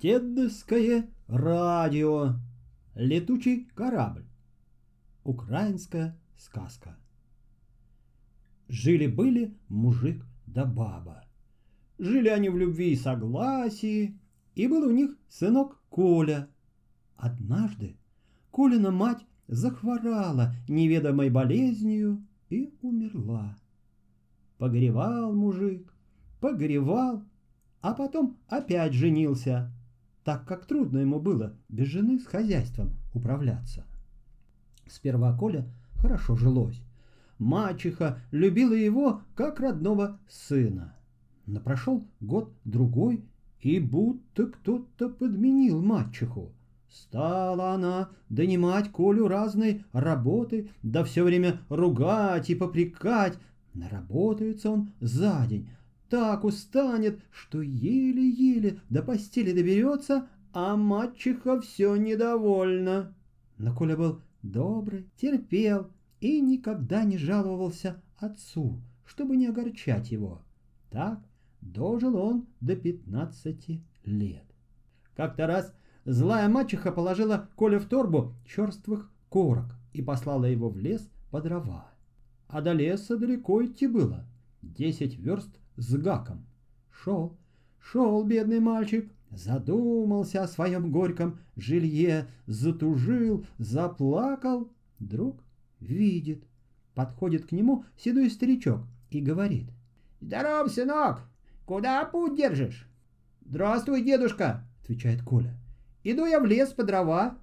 Дедовское радио. Летучий корабль. Украинская сказка. Жили-были мужик да баба. Жили они в любви и согласии, и был у них сынок Коля. Однажды Колина мать захворала неведомой болезнью и умерла. Погревал мужик, погревал, а потом опять женился, так как трудно ему было без жены с хозяйством управляться. Сперва Коля хорошо жилось. Мачеха любила его как родного сына. Но прошел год-другой, и будто кто-то подменил мачеху. Стала она донимать Колю разной работы, да все время ругать и попрекать. Наработается он за день, так устанет, что еле-еле до постели доберется, а мачеха все недовольна. Но Коля был добрый, терпел и никогда не жаловался отцу, чтобы не огорчать его. Так дожил он до пятнадцати лет. Как-то раз злая мачеха положила Коле в торбу черствых корок и послала его в лес по дрова. А до леса далеко идти было, десять верст с гаком. Шел, шел бедный мальчик, задумался о своем горьком жилье, затужил, заплакал. Друг видит, подходит к нему седой старичок и говорит. «Здоров, сынок! Куда путь держишь?» «Здравствуй, дедушка!» — отвечает Коля. «Иду я в лес по дрова».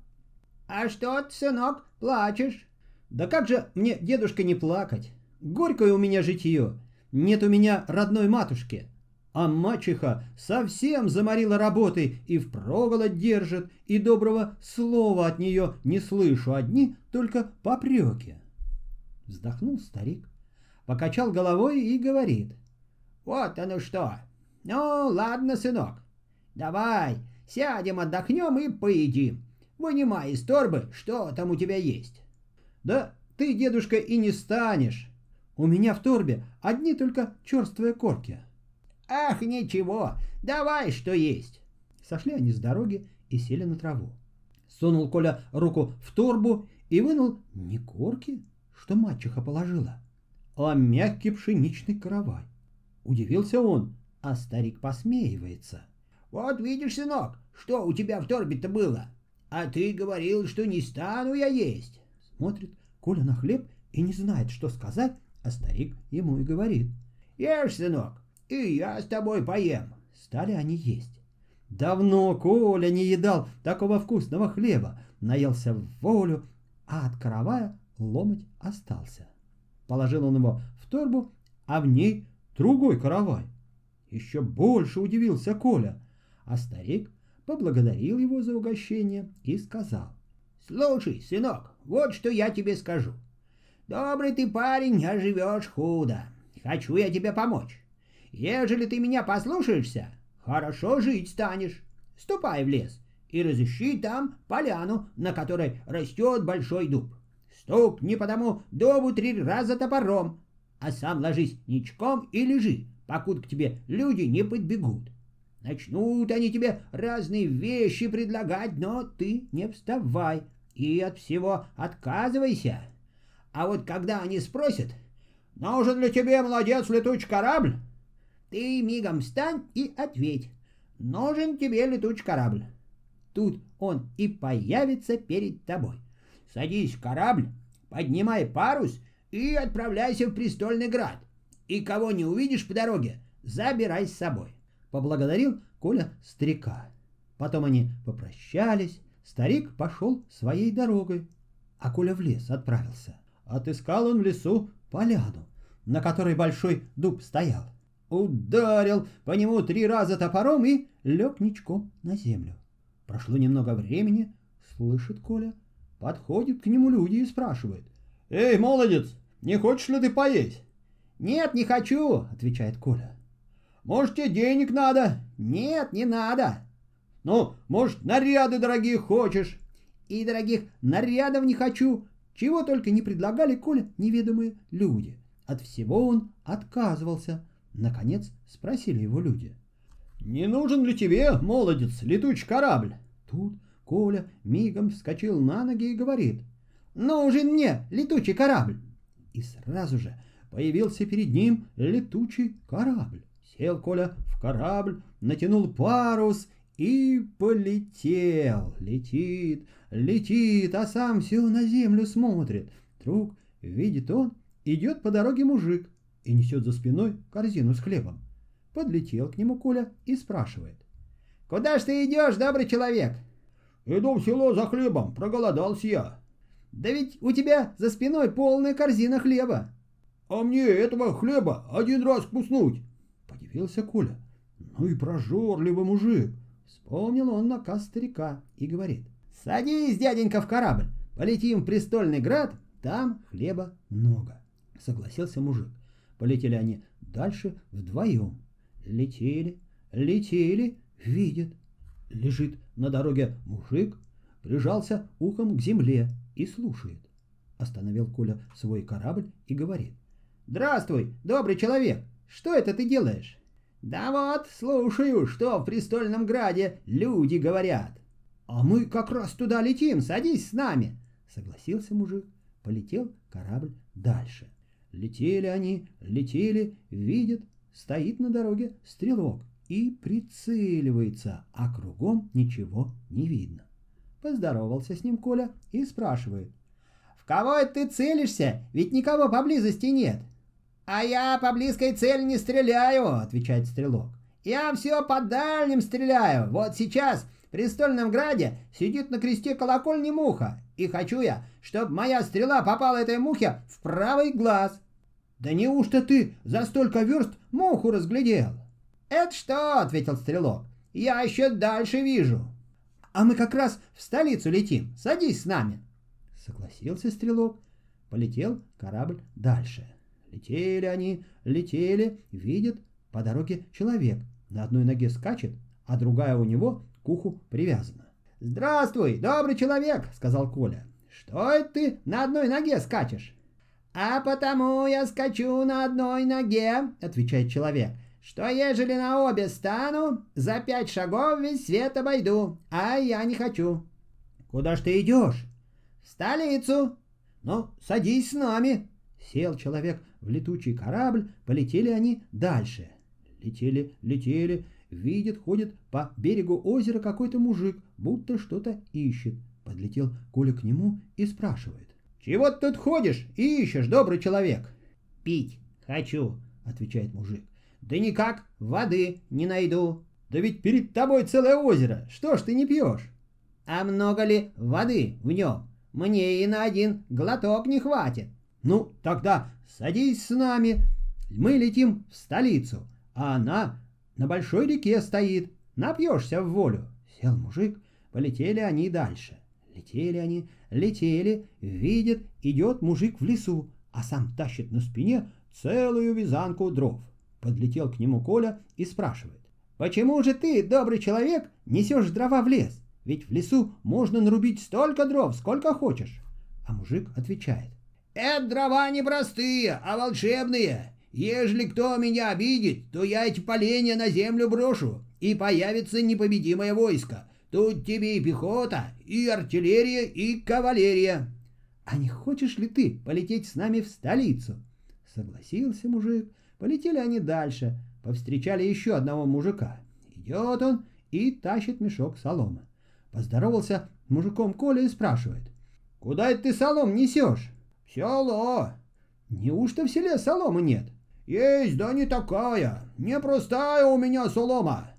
«А что ты, сынок, плачешь?» «Да как же мне, дедушка, не плакать? Горькое у меня житье. Нет у меня родной матушки, а мачеха совсем заморила работой и впроголодь держит, и доброго слова от нее не слышу, одни только попреки. Вздохнул старик, покачал головой и говорит. Вот оно что. Ну, ладно, сынок, давай сядем, отдохнем и поедим. Вынимай из торбы, что там у тебя есть. Да ты, дедушка, и не станешь. У меня в торбе одни только черствые корки. Ах, ничего, давай, что есть. Сошли они с дороги и сели на траву. Сунул Коля руку в торбу и вынул не корки, что мачеха положила, а мягкий пшеничный каравай. Удивился он, а старик посмеивается. Вот видишь, сынок, что у тебя в торбе-то было? А ты говорил, что не стану я есть. Смотрит Коля на хлеб и не знает, что сказать, а старик ему и говорит. «Ешь, сынок, и я с тобой поем». Стали они есть. Давно Коля не едал такого вкусного хлеба, наелся в волю, а от каравая ломоть остался. Положил он его в торбу, а в ней другой каравай. Еще больше удивился Коля, а старик поблагодарил его за угощение и сказал. «Слушай, сынок, вот что я тебе скажу. Добрый ты парень, а живешь худо. Хочу я тебе помочь. Ежели ты меня послушаешься, хорошо жить станешь. Ступай в лес и разыщи там поляну, на которой растет большой дуб. Стукни по тому дубу три раза топором, а сам ложись ничком и лежи, покуда к тебе люди не подбегут. Начнут они тебе разные вещи предлагать, но ты не вставай и от всего отказывайся. А вот когда они спросят, нужен ли тебе, молодец, летучий корабль, ты мигом встань и ответь, нужен тебе летучий корабль. Тут он и появится перед тобой. Садись в корабль, поднимай парус и отправляйся в престольный град. И кого не увидишь по дороге, забирай с собой. Поблагодарил Коля старика. Потом они попрощались, старик пошел своей дорогой, а Коля в лес отправился. Отыскал он в лесу поляну, на которой большой дуб стоял. Ударил по нему три раза топором и лег ничком на землю. Прошло немного времени, слышит Коля, подходит к нему люди и спрашивает. «Эй, молодец, не хочешь ли ты поесть?» «Нет, не хочу», — отвечает Коля. «Может, тебе денег надо?» «Нет, не надо». «Ну, может, наряды дорогие хочешь?» «И дорогих нарядов не хочу. Чего только не предлагали Коля неведомые люди. От всего он отказывался. Наконец спросили его люди. Не нужен ли тебе, молодец, летучий корабль? Тут Коля мигом вскочил на ноги и говорит. Нужен мне летучий корабль. И сразу же появился перед ним летучий корабль. Сел Коля в корабль, натянул парус и полетел. Летит, летит, а сам все на землю смотрит. Вдруг видит он, идет по дороге мужик и несет за спиной корзину с хлебом. Подлетел к нему Коля и спрашивает. «Куда ж ты идешь, добрый человек?» «Иду в село за хлебом, проголодался я». «Да ведь у тебя за спиной полная корзина хлеба». «А мне этого хлеба один раз вкуснуть!» Подивился Коля. «Ну и прожорливый мужик!» Вспомнил он наказ старика и говорит. «Садись, дяденька, в корабль, полетим в престольный град, там хлеба много». Согласился мужик. Полетели они дальше вдвоем. Летели, летели, видят. Лежит на дороге мужик, прижался ухом к земле и слушает. Остановил Коля свой корабль и говорит. «Здравствуй, добрый человек! Что это ты делаешь?» «Да вот, слушаю, что в престольном граде люди говорят». «А мы как раз туда летим, садись с нами!» Согласился мужик. Полетел корабль дальше. Летели они, летели, видят, стоит на дороге стрелок и прицеливается, а кругом ничего не видно. Поздоровался с ним Коля и спрашивает. «В кого это ты целишься? Ведь никого поблизости нет». «А я по близкой цели не стреляю», — отвечает стрелок. «Я все по дальним стреляю. Вот сейчас престольном граде сидит на кресте колокольни муха, и хочу я, чтобы моя стрела попала этой мухе в правый глаз». «Да неужто ты за столько верст муху разглядел?» «Это что?» — ответил стрелок. «Я еще дальше вижу». «А мы как раз в столицу летим. Садись с нами». Согласился стрелок. Полетел корабль дальше. Летели они, летели, видят, по дороге человек. На одной ноге скачет, а другая у него к уху привязана. «Здравствуй, добрый человек!» — сказал Коля. «Что это ты на одной ноге скачешь?» «А потому я скачу на одной ноге», — отвечает человек, «что ежели на обе стану, за пять шагов весь свет обойду, а я не хочу». «Куда ж ты идешь?» «В столицу». «Ну, садись с нами». Сел человек в летучий корабль, полетели они дальше. Летели, летели, видит, ходит по берегу озера какой-то мужик, будто что-то ищет. Подлетел Коля к нему и спрашивает. «Чего ты тут ходишь и ищешь, добрый человек?» «Пить хочу», — отвечает мужик. «Да никак, воды не найду». «Да ведь перед тобой целое озеро, что ж ты не пьешь?» «А много ли воды в нем? Мне и на один глоток не хватит». «Ну, тогда садись с нами. Мы летим в столицу, а она на большой реке стоит. Напьешься в волю». Сел мужик, полетели они дальше. Летели они, летели, видят, идет мужик в лесу, а сам тащит на спине целую вязанку дров. Подлетел к нему Коля и спрашивает. «Почему же ты, добрый человек, несешь дрова в лес? Ведь в лесу можно нарубить столько дров, сколько хочешь». А мужик отвечает. «Это дрова не простые, а волшебные. Ежели кто меня обидит, то я эти поленья на землю брошу, и появится непобедимое войско. Тут тебе и пехота, и артиллерия, и кавалерия. А не хочешь ли ты полететь с нами в столицу? Согласился мужик. Полетели они дальше. Повстречали еще одного мужика. Идет он и тащит мешок соломы. Поздоровался мужиком Коля и спрашивает. «Куда это ты солом несешь?» «В село». «Неужто в селе соломы нет?» «Есть, да не такая. Непростая у меня солома.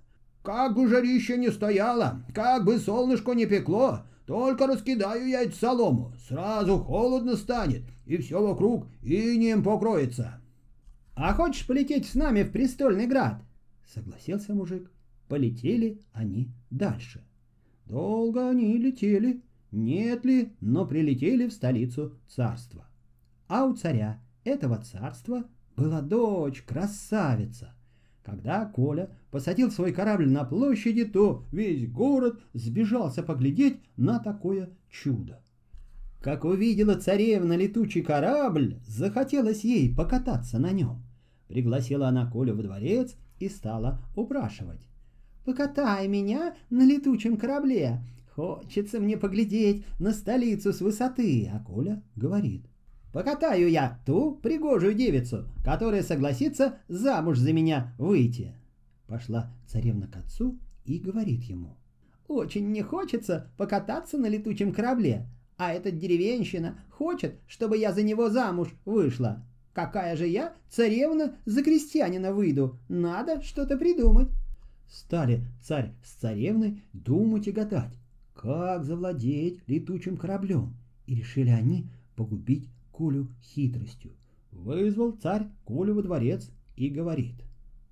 Как бы жарище не стояло, как бы солнышко не пекло, только раскидаю я эту солому, сразу холодно станет, и все вокруг инеем покроется. — А хочешь полететь с нами в престольный град? — согласился мужик. Полетели они дальше. Долго они летели, нет ли, но прилетели в столицу царства. А у царя этого царства была дочь, красавица — когда Коля посадил свой корабль на площади, то весь город сбежался поглядеть на такое чудо. Как увидела царевна летучий корабль, захотелось ей покататься на нем. Пригласила она Колю во дворец и стала упрашивать. покатай меня на летучем корабле. Хочется мне поглядеть на столицу с высоты. А Коля говорит. Покатаю я ту пригожую девицу, которая согласится замуж за меня выйти. Пошла царевна к отцу и говорит ему. Очень не хочется покататься на летучем корабле, а этот деревенщина хочет, чтобы я за него замуж вышла. Какая же я, царевна, за крестьянина выйду? Надо что-то придумать. Стали царь с царевной думать и гадать, как завладеть летучим кораблем, и решили они погубить Колю хитростью. Вызвал царь Колю во дворец и говорит.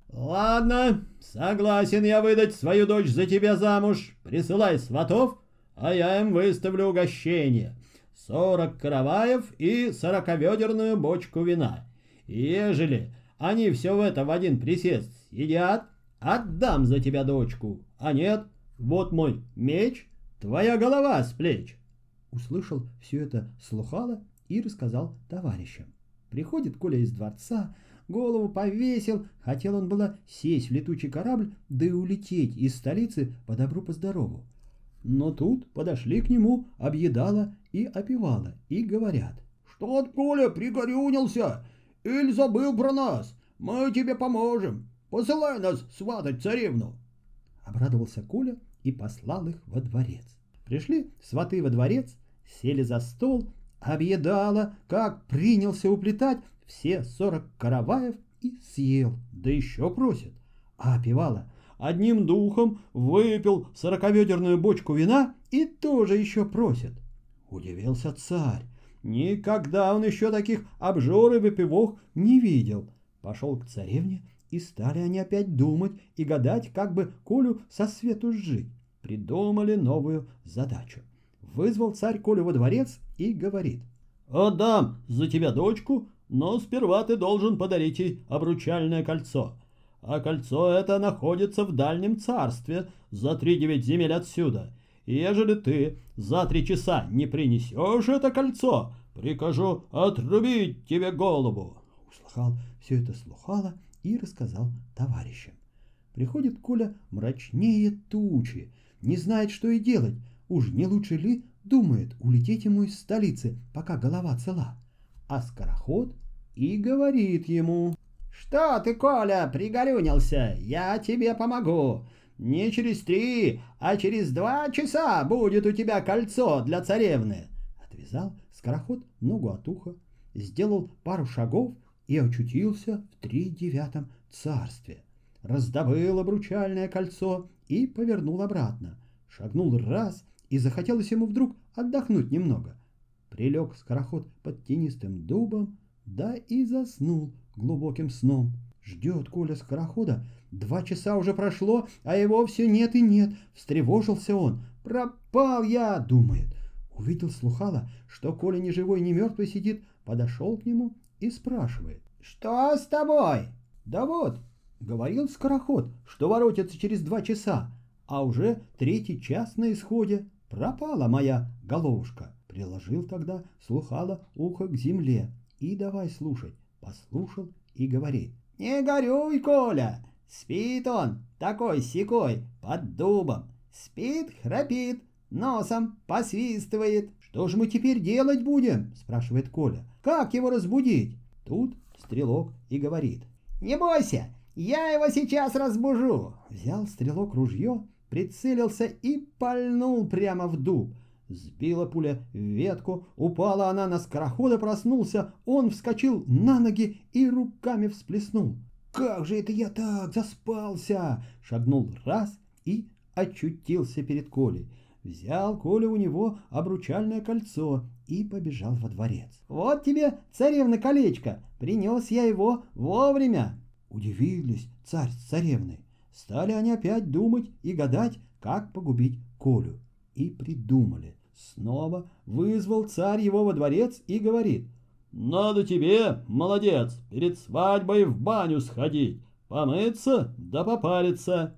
«Ладно, согласен я выдать свою дочь за тебя замуж. Присылай сватов, а я им выставлю угощение. Сорок караваев и сороковедерную бочку вина. Ежели они все это в один присест едят, отдам за тебя дочку. А нет, вот мой меч, твоя голова с плеч. Услышал все это слухало и рассказал товарищам. Приходит Коля из дворца, голову повесил, хотел он было сесть в летучий корабль, да и улететь из столицы по добру по здорову. Но тут подошли к нему объедала и опевала, и говорят. «Что от Коля пригорюнился? Или забыл про нас? Мы тебе поможем. Посылай нас сватать царевну!» Обрадовался Коля и послал их во дворец. Пришли сваты во дворец, сели за стол, объедала, как принялся уплетать все сорок караваев и съел, да еще просит. А опевала одним духом выпил сороковедерную бочку вина и тоже еще просит. Удивился царь. Никогда он еще таких обжор и выпивок не видел. Пошел к царевне, и стали они опять думать и гадать, как бы Колю со свету сжить. Придумали новую задачу. Вызвал царь Колю во дворец и говорит. «Отдам за тебя дочку, но сперва ты должен подарить ей обручальное кольцо а кольцо это находится в дальнем царстве, за три девять земель отсюда. И ежели ты за три часа не принесешь это кольцо, прикажу отрубить тебе голову. Услыхал все это слухало и рассказал товарищам. Приходит Коля мрачнее тучи, не знает, что и делать. Уж не лучше ли, думает, улететь ему из столицы, пока голова цела. А скороход и говорит ему... «Что ты, Коля, пригорюнился? Я тебе помогу. Не через три, а через два часа будет у тебя кольцо для царевны». Отвязал скороход ногу от уха, сделал пару шагов и очутился в тридевятом царстве. Раздобыл обручальное кольцо и повернул обратно. Шагнул раз, и захотелось ему вдруг отдохнуть немного. Прилег скороход под тенистым дубом, да и заснул глубоким сном. Ждет Коля скорохода. Два часа уже прошло, а его все нет и нет. Встревожился он. «Пропал я!» — думает. Увидел слухала, что Коля ни живой, ни мертвый сидит, подошел к нему и спрашивает. «Что с тобой?» «Да вот», — говорил скороход, что воротится через два часа, а уже третий час на исходе. Пропала моя головушка. Приложил тогда слухала ухо к земле и давай слушать послушал и говорит. «Не горюй, Коля! Спит он, такой-сякой, под дубом. Спит, храпит, носом посвистывает». «Что же мы теперь делать будем?» – спрашивает Коля. «Как его разбудить?» Тут стрелок и говорит. «Не бойся, я его сейчас разбужу!» Взял стрелок ружье, прицелился и пальнул прямо в дуб. Сбила пуля ветку, упала она на скорохода, проснулся, он вскочил на ноги и руками всплеснул. «Как же это я так заспался?» Шагнул раз и очутился перед Колей. Взял Коля у него обручальное кольцо и побежал во дворец. «Вот тебе, царевна, колечко! Принес я его вовремя!» Удивились царь с царевной. Стали они опять думать и гадать, как погубить Колю. И придумали. Снова вызвал царь его во дворец и говорит. «Надо тебе, молодец, перед свадьбой в баню сходить, помыться да попариться».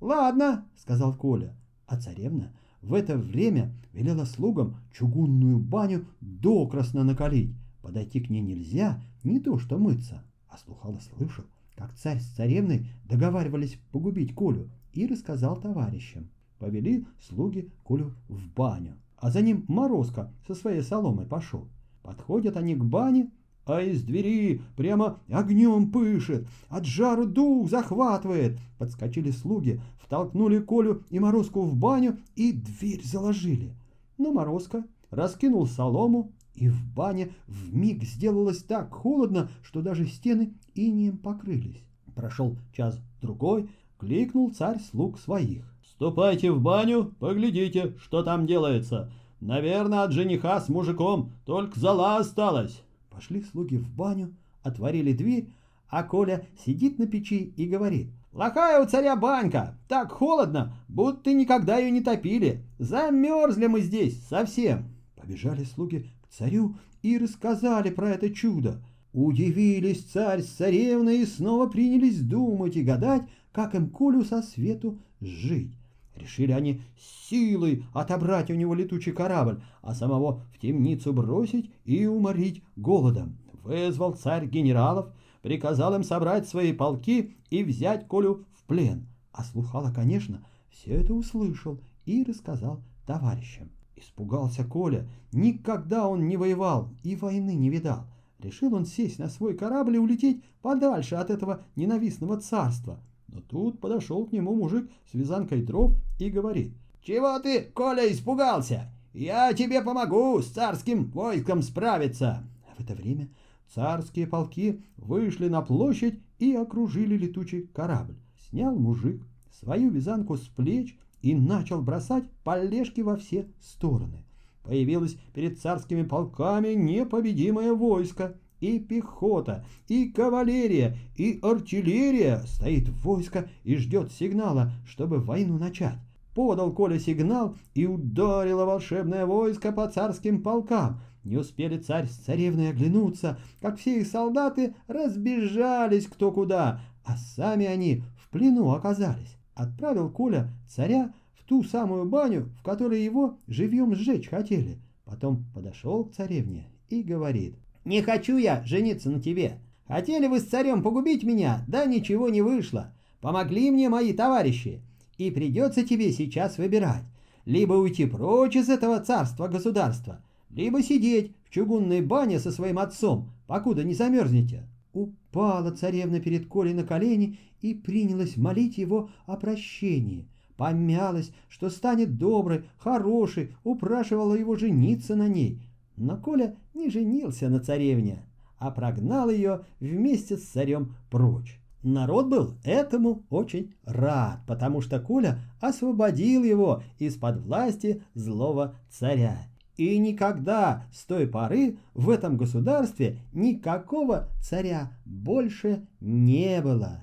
«Ладно», — сказал Коля. А царевна в это время велела слугам чугунную баню докрасно накалить. Подойти к ней нельзя, не то что мыться. А слухало слышал, как царь с царевной договаривались погубить Колю. и рассказал товарищам. Повели слуги Колю в баню, а за ним Морозко со своей соломой пошел. Подходят они к бане, а из двери прямо огнем пышет, от жару дух захватывает. Подскочили слуги, втолкнули Колю и Морозку в баню и дверь заложили. Но Морозко раскинул солому, и в бане вмиг сделалось так холодно, что даже стены инием покрылись. Прошел час-другой, кликнул царь слуг своих. «Ступайте в баню, поглядите, что там делается. Наверное, от жениха с мужиком только зала осталась». Пошли слуги в баню, отворили дверь, а Коля сидит на печи и говорит. «Плохая у царя банька, так холодно, будто никогда ее не топили. Замерзли мы здесь совсем». Побежали слуги царю и рассказали про это чудо. Удивились царь с царевной и снова принялись думать и гадать, как им Колю со свету жить. Решили они силой отобрать у него летучий корабль, а самого в темницу бросить и уморить голодом. Вызвал царь генералов, приказал им собрать свои полки и взять Колю в плен. А Слухало, конечно, все это услышал и рассказал товарищам. Испугался Коля, никогда он не воевал и войны не видал. Решил он сесть на свой корабль и улететь подальше от этого ненавистного царства. Но тут подошел к нему мужик с вязанкой дров и говорит. «Чего ты, Коля, испугался? Я тебе помогу с царским войском справиться!» В это время царские полки вышли на площадь и окружили летучий корабль. Снял мужик свою вязанку с плеч и начал бросать полежки во все стороны. Появилось перед царскими полками непобедимое войско, и пехота, и кавалерия, и артиллерия стоит войско и ждет сигнала, чтобы войну начать. Подал Коля сигнал, и ударило волшебное войско по царским полкам. Не успели царь с царевной оглянуться, как все их солдаты разбежались кто куда, а сами они в плену оказались. Отправил Коля царя в ту самую баню, в которой его живьем сжечь хотели. Потом подошел к царевне и говорит — не хочу я жениться на тебе. Хотели вы с царем погубить меня, да ничего не вышло. Помогли мне мои товарищи. И придется тебе сейчас выбирать. Либо уйти прочь из этого царства-государства, либо сидеть в чугунной бане со своим отцом, покуда не замерзнете. Упала царевна перед Колей на колени и принялась молить его о прощении. Помялась, что станет доброй, хорошей, упрашивала его жениться на ней. Но Коля не женился на царевне, а прогнал ее вместе с царем прочь. Народ был этому очень рад, потому что Коля освободил его из-под власти злого царя. И никогда с той поры в этом государстве никакого царя больше не было.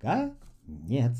Конец.